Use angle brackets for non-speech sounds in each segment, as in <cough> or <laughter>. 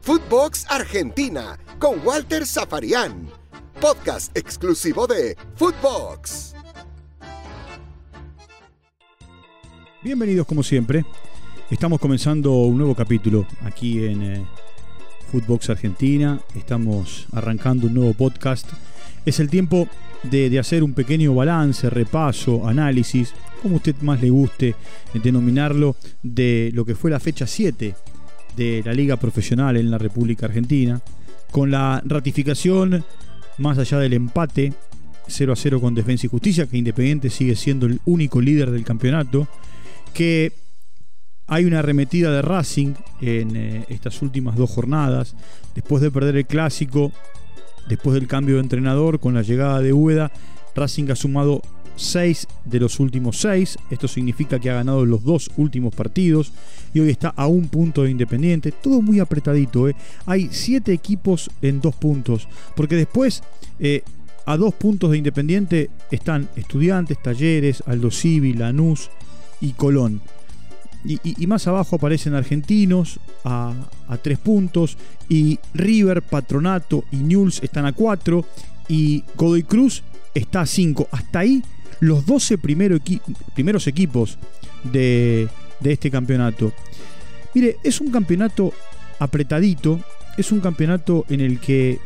Footbox Argentina con Walter Zafarian. Podcast exclusivo de Footbox. Bienvenidos como siempre. Estamos comenzando un nuevo capítulo aquí en eh, Footbox Argentina. Estamos arrancando un nuevo podcast. Es el tiempo de, hacer un pequeño balance, repaso, análisis, como usted más le guste denominarlo, de lo que fue la fecha 7 de la Liga Profesional en la República Argentina, con la ratificación, más allá del empate 0 a 0 con Defensa y Justicia, que Independiente sigue siendo el único líder del campeonato, que hay una arremetida de Racing en eh, estas últimas dos jornadas, después de perder el clásico, después del cambio de entrenador, con la llegada de Úbeda, Racing ha sumado 6 de los últimos 6. Esto significa que ha ganado los dos últimos partidos y hoy está a un punto de Independiente. Todo muy apretadito. ¿eh? Hay 7 equipos en dos puntos. Porque después, eh, a dos puntos de Independiente están Estudiantes, Talleres, Aldo Civi, Lanús y Colón. Y, más abajo aparecen Argentinos a, a 3 puntos. Y River, Patronato y Newell's están a 4. Y Godoy Cruz está a 5. Hasta ahí los 12 primeros equipos de, este campeonato. Mire, es un campeonato apretadito, es un campeonato en el que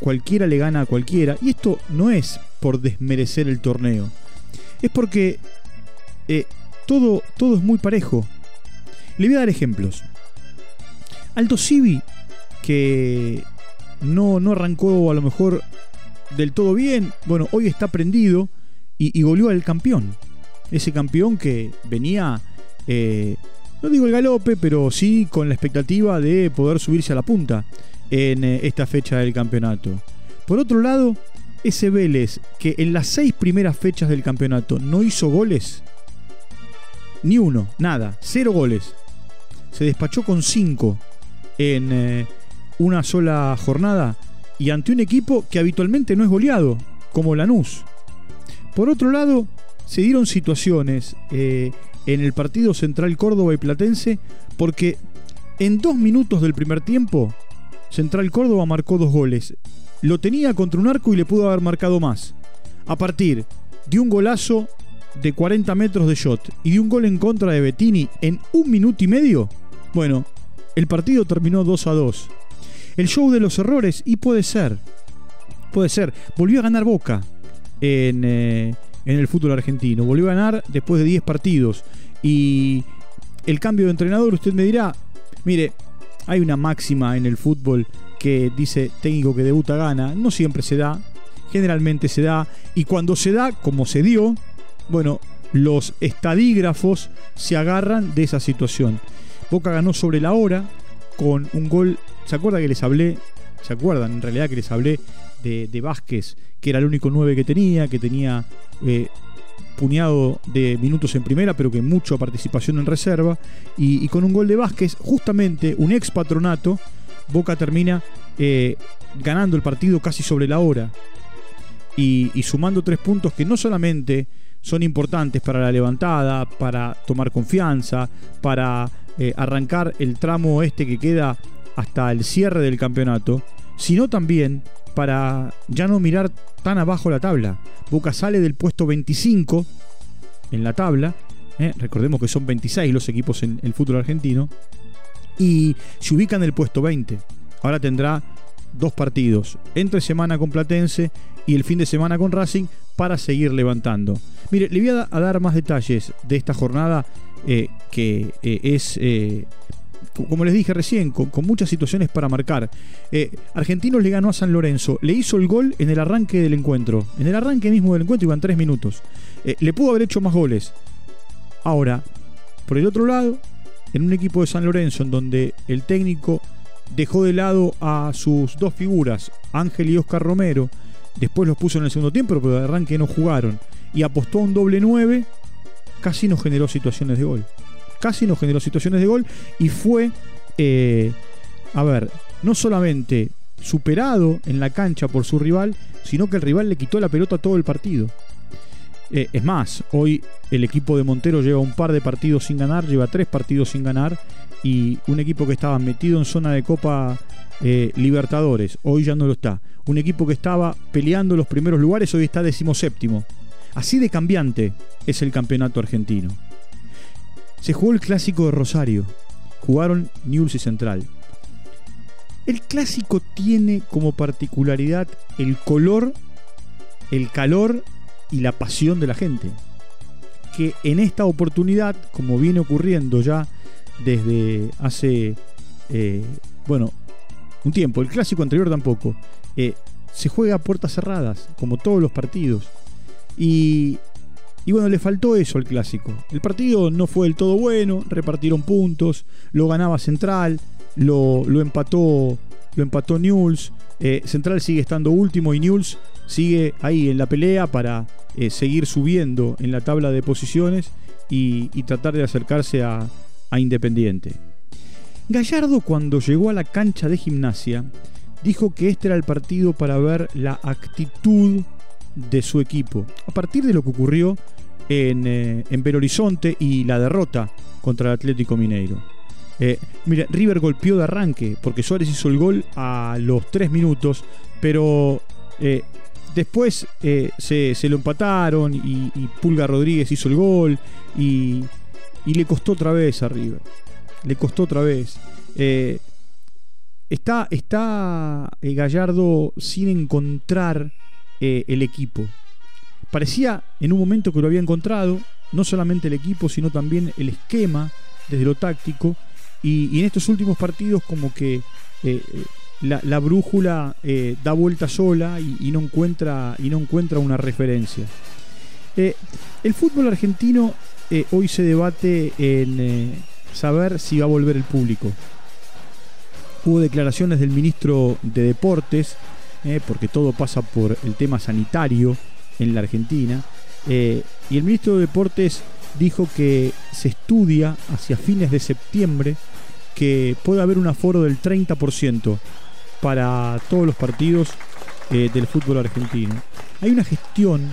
cualquiera le gana a cualquiera, y esto no es por desmerecer el torneo, es porque eh, todo, todo es muy parejo. Le voy a dar ejemplos. Alto Civi, que no, no arrancó a lo mejor del todo bien, bueno, hoy está prendido y, volvió al campeón. Ese campeón que venía, eh, no digo el galope, pero sí con la expectativa de poder subirse a la punta en eh, esta fecha del campeonato. Por otro lado, ese Vélez que en las seis primeras fechas del campeonato no hizo goles, ni uno, nada, cero goles. Se despachó con cinco en eh, una sola jornada y ante un equipo que habitualmente no es goleado, como Lanús. Por otro lado, se dieron situaciones eh, en el partido Central Córdoba y Platense porque en dos minutos del primer tiempo, Central Córdoba marcó dos goles. Lo tenía contra un arco y le pudo haber marcado más. A partir de un golazo de 40 metros de shot y de un gol en contra de Bettini en un minuto y medio, bueno, el partido terminó 2 a 2. El show de los errores, y puede ser, puede ser, volvió a ganar Boca eh, en, el fútbol argentino. Volvió a ganar después de 10 partidos. Y el cambio de entrenador, usted me dirá, mire, hay una máxima en el fútbol que dice técnico que debuta gana. No siempre se da, generalmente se da. Y cuando se da, como se dio, bueno, los estadígrafos se agarran de esa situación. Boca ganó sobre la hora con un gol. ¿Se acuerda que les hablé? ¿Se acuerdan en realidad que les hablé de, Vázquez, que era el único 9 que tenía, que tenía eh, puñado de minutos en primera, pero que mucha participación en reserva. Y, con un gol de Vázquez, justamente un ex patronato, Boca termina eh, ganando el partido casi sobre la hora. Y, sumando tres puntos que no solamente son importantes para la levantada, para tomar confianza, para eh, arrancar el tramo este que queda hasta el cierre del campeonato, sino también para ya no mirar tan abajo la tabla. Boca sale del puesto 25 en la tabla, ¿eh? recordemos que son 26 los equipos en el fútbol argentino, y se ubica en el puesto 20. Ahora tendrá dos partidos, entre semana con Platense y el fin de semana con Racing, para seguir levantando. Mire, le voy a, dar más detalles de esta jornada eh, que eh, es como les dije recién, con, muchas situaciones para marcar. Eh, Argentinos le ganó a San Lorenzo, le hizo el gol en el arranque del encuentro. En el arranque mismo del encuentro iban tres minutos. Eh, le pudo haber hecho más goles. Ahora, por el otro lado, en un equipo de San Lorenzo en donde el técnico dejó de lado a sus dos figuras, Ángel y Oscar Romero, después los puso en el segundo tiempo, pero de arranque no jugaron, y apostó a un doble 9, casi no generó situaciones de gol. Casi no generó situaciones de gol y fue, eh, a ver, no solamente superado en la cancha por su rival, sino que el rival le quitó la pelota todo el partido. Eh, es más, hoy el equipo de Montero lleva un par de partidos sin ganar, lleva tres partidos sin ganar y un equipo que estaba metido en zona de Copa eh, Libertadores, hoy ya no lo está. Un equipo que estaba peleando los primeros lugares, hoy está decimoséptimo. Así de cambiante es el campeonato argentino. Se jugó el clásico de Rosario. Jugaron News y Central. El clásico tiene como particularidad el color, el calor y la pasión de la gente. Que en esta oportunidad, como viene ocurriendo ya desde hace, eh, bueno, un tiempo, el clásico anterior tampoco, eh, se juega a puertas cerradas, como todos los partidos. Y, y bueno, le faltó eso al clásico. El partido no fue del todo bueno, repartieron puntos, lo ganaba Central, lo, lo empató lo empató Newell's. Eh, Central sigue estando último y Newell's sigue ahí en la pelea para eh, seguir subiendo en la tabla de posiciones y, tratar de acercarse a, a Independiente. Gallardo cuando llegó a la cancha de gimnasia dijo que este era el partido para ver la actitud de su equipo. A partir de lo que ocurrió en, eh, en Belo Horizonte y la derrota contra el Atlético Mineiro. Eh, mira, River golpeó de arranque porque Suárez hizo el gol a los 3 minutos, pero eh, después se, lo empataron y, Pulga Rodríguez hizo el gol y, y, le costó otra vez a River. Le costó otra vez. está está Gallardo sin encontrar eh, el equipo. Parecía en un momento que lo había encontrado, no solamente el equipo, sino también el esquema desde lo táctico. Y, en estos últimos partidos como que eh, eh, la, brújula da vuelta sola y, no encuentra, y no encuentra una referencia. el fútbol argentino hoy se debate en saber si va a volver el público. Hubo declaraciones del ministro de Deportes eh, porque todo pasa por el tema sanitario en la Argentina. Eh, y el ministro de Deportes dijo que se estudia hacia fines de septiembre que puede haber un aforo del 30% para todos los partidos eh, del fútbol argentino. Hay una gestión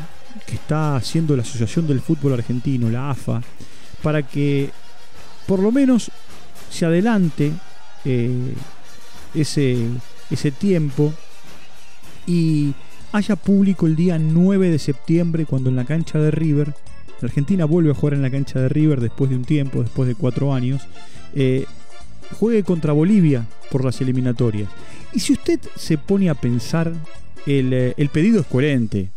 que está haciendo la Asociación del Fútbol Argentino, la AFA, para que por lo menos se adelante ese, ese tiempo y haya público el día 9 de septiembre cuando en la cancha de River, la Argentina vuelve a jugar en la cancha de River después de un tiempo, después de cuatro años, eh, juegue contra Bolivia por las eliminatorias. Y si usted se pone a pensar, el, eh, pedido es coherente.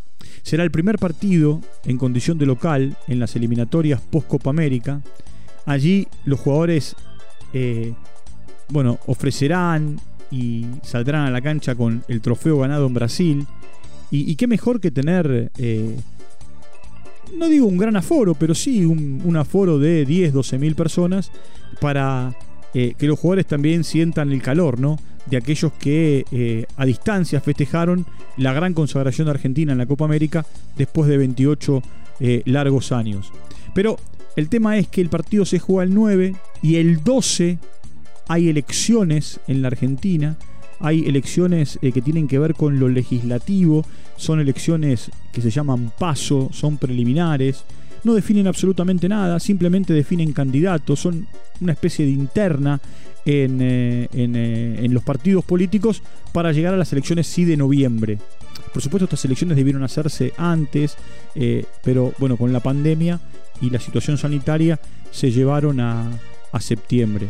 Será el primer partido en condición de local en las eliminatorias post-Copa América. Allí los jugadores, eh, bueno, ofrecerán y saldrán a la cancha con el trofeo ganado en Brasil. Y, qué mejor que tener, no digo un gran aforo, pero sí un, aforo de 10, 12 mil personas para eh, que los jugadores también sientan el calor, ¿no? De aquellos que eh, a distancia festejaron la gran consagración de Argentina en la Copa América después de 28 largos años. Pero el tema es que el partido se juega el 9 y el 12 hay elecciones en la Argentina, hay elecciones eh, que tienen que ver con lo legislativo, son elecciones que se llaman paso, son preliminares, no definen absolutamente nada, simplemente definen candidatos, son una especie de interna en, eh, eh, en, los partidos políticos para llegar a las elecciones sí de noviembre. Por supuesto estas elecciones debieron hacerse antes, pero bueno, con la pandemia y la situación sanitaria se llevaron a, a septiembre.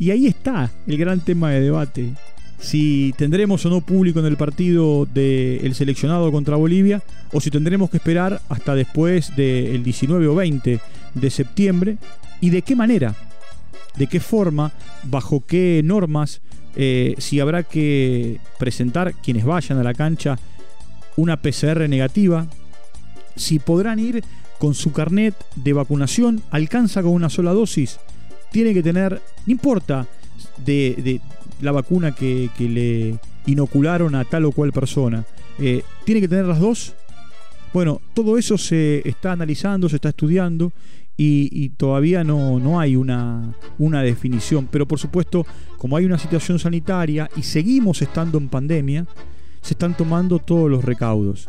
Y ahí está el gran tema de debate. Si tendremos o no público en el partido del seleccionado contra Bolivia, o si tendremos que esperar hasta después del 19 o 20 de septiembre, y de qué manera, de qué forma, bajo qué normas, eh, si habrá que presentar quienes vayan a la cancha una PCR negativa, si podrán ir con su carnet de vacunación, alcanza con una sola dosis tiene que tener, no importa de, la vacuna que, le inocularon a tal o cual persona, eh, tiene que tener las dos. Bueno, todo eso se está analizando, se está estudiando y, todavía no, no hay una, una, definición. Pero por supuesto, como hay una situación sanitaria y seguimos estando en pandemia, se están tomando todos los recaudos.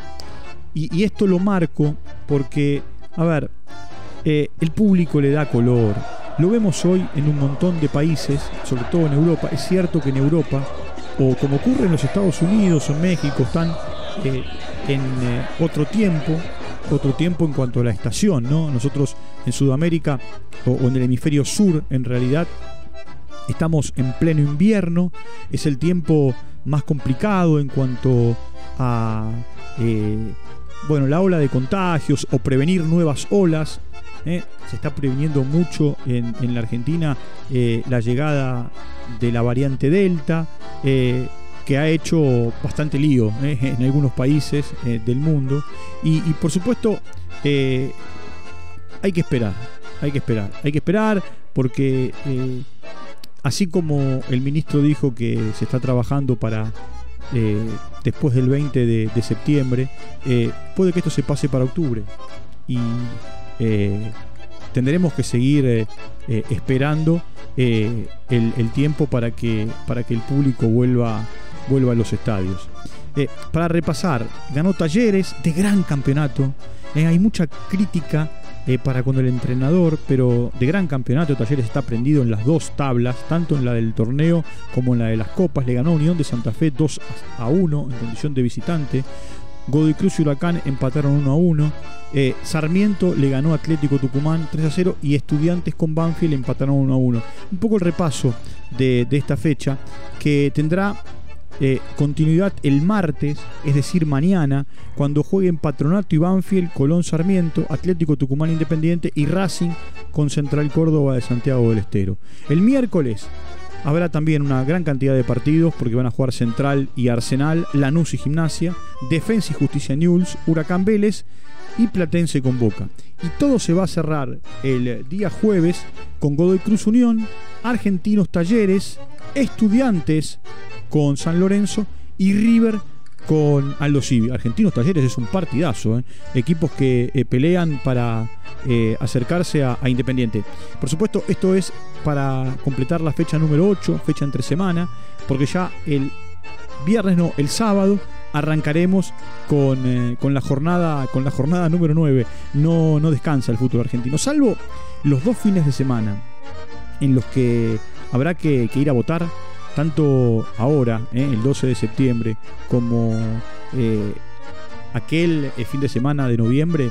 Y, esto lo marco porque, a ver, eh, el público le da color, lo vemos hoy en un montón de países, sobre todo en Europa. Es cierto que en Europa, o como ocurre en los Estados Unidos o en México, están eh, en eh, otro tiempo, otro tiempo en cuanto a la estación, ¿no? Nosotros en Sudamérica o, en el hemisferio sur, en realidad, estamos en pleno invierno, es el tiempo más complicado en cuanto a eh, bueno, la ola de contagios o prevenir nuevas olas. ¿eh? Se está previniendo mucho en, la Argentina eh, la llegada de la variante Delta, eh, que ha hecho bastante lío <laughs> en algunos países del mundo. Y, por supuesto, hay que esperar, hay que esperar, hay que esperar porque así como el ministro dijo que se está trabajando para eh, después del 20 de, septiembre, eh, puede que esto se pase para octubre. Y eh, tendremos que seguir esperando el, tiempo para que, para que el público vuelva, vuelva a los estadios. para repasar, ganó talleres de gran campeonato. hay mucha crítica eh, para con el entrenador, pero de gran campeonato. Talleres está prendido en las dos tablas, tanto en la del torneo como en la de las copas. Le ganó Unión de Santa Fe 2 a 1 en condición de visitante. Godoy Cruz y Huracán empataron 1 a 1. Eh, Sarmiento le ganó Atlético Tucumán 3 a 0 y Estudiantes con Banfield empataron 1 a 1. Un poco el repaso de, de esta fecha que tendrá eh, continuidad el martes, es decir, mañana, cuando jueguen Patronato y Banfield, Colón Sarmiento, Atlético Tucumán Independiente y Racing con Central Córdoba de Santiago del Estero. El miércoles habrá también una gran cantidad de partidos porque van a jugar Central y Arsenal, Lanús y Gimnasia, Defensa y Justicia News, Huracán Vélez y Platense con Boca. Y todo se va a cerrar el día jueves con Godoy Cruz Unión, Argentinos Talleres, Estudiantes con San Lorenzo y River con Aldo Civi. Argentinos Talleres es un partidazo, ¿eh? equipos que eh, pelean para eh, acercarse a, Independiente. Por supuesto, esto es para completar la fecha número 8, fecha entre semana, porque ya el viernes, no, el sábado arrancaremos con, la, jornada, con la jornada número 9. No, no descansa el fútbol argentino, salvo los dos fines de semana en los que habrá que ir a votar tanto ahora, eh, el 12 de septiembre, como eh, aquel eh, fin de semana de noviembre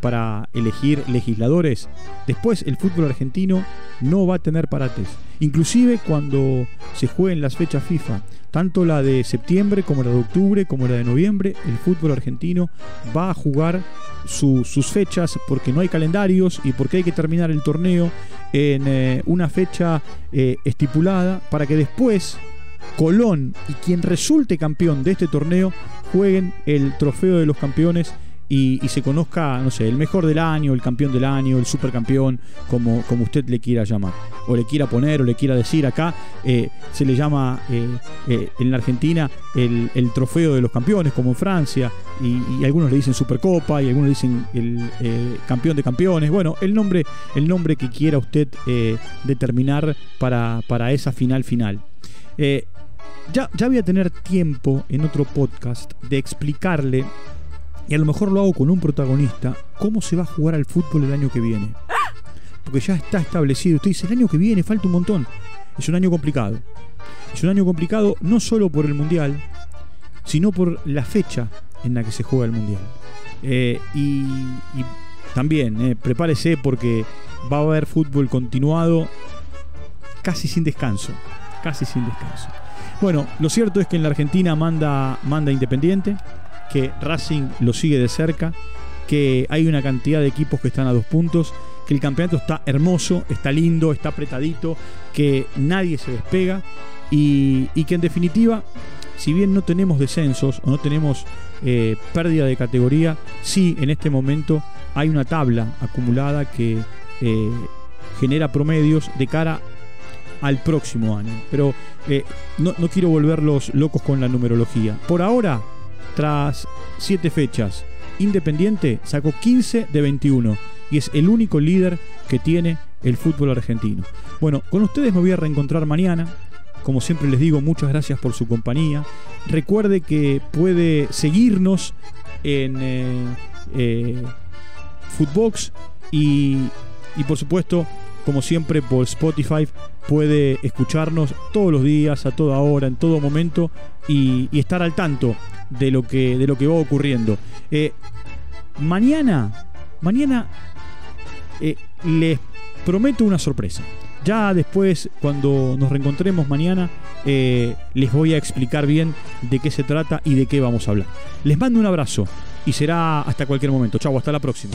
para elegir legisladores. Después el fútbol argentino no va a tener parates. Inclusive cuando se jueguen las fechas FIFA, tanto la de septiembre como la de octubre como la de noviembre, el fútbol argentino va a jugar sus fechas porque no hay calendarios y porque hay que terminar el torneo en eh, una fecha eh, estipulada para que después Colón y quien resulte campeón de este torneo jueguen el trofeo de los campeones y, se conozca, no sé, el mejor del año, el campeón del año, el supercampeón, como, como usted le quiera llamar, o le quiera poner, o le quiera decir acá, eh, se le llama eh, eh, en la Argentina el, trofeo de los campeones, como en Francia, y, algunos le dicen Supercopa, y algunos le dicen el campeón de campeones, bueno, el nombre, el nombre que quiera usted determinar para, para esa final final. Ya, ya voy a tener tiempo en otro podcast de explicarle y a lo mejor lo hago con un protagonista, cómo se va a jugar al fútbol el año que viene. Porque ya está establecido. Usted dice, el año que viene falta un montón. Es un año complicado. Es un año complicado no solo por el Mundial, sino por la fecha en la que se juega el Mundial. Eh, y, también, eh, prepárese porque va a haber fútbol continuado casi sin descanso. Casi sin descanso. Bueno, lo cierto es que en la Argentina manda, manda Independiente que Racing lo sigue de cerca, que hay una cantidad de equipos que están a dos puntos, que el campeonato está hermoso, está lindo, está apretadito, que nadie se despega y, que en definitiva, si bien no tenemos descensos o no tenemos eh, pérdida de categoría, sí en este momento hay una tabla acumulada que eh, genera promedios de cara al próximo año. Pero eh, no, no quiero volverlos locos con la numerología. Por ahora, tras 7 fechas, Independiente sacó 15 de 21 y es el único líder que tiene el fútbol argentino. Bueno, con ustedes me voy a reencontrar mañana. Como siempre les digo, muchas gracias por su compañía. Recuerde que puede seguirnos en eh, eh, Footbox y, y por supuesto como siempre, por Spotify. Puede escucharnos todos los días, a toda hora, en todo momento y, estar al tanto de lo que, de lo que va ocurriendo. Eh, mañana, mañana eh, les prometo una sorpresa. Ya después, cuando nos reencontremos mañana, eh, les voy a explicar bien de qué se trata y de qué vamos a hablar. Les mando un abrazo y será hasta cualquier momento. Chau, hasta la próxima.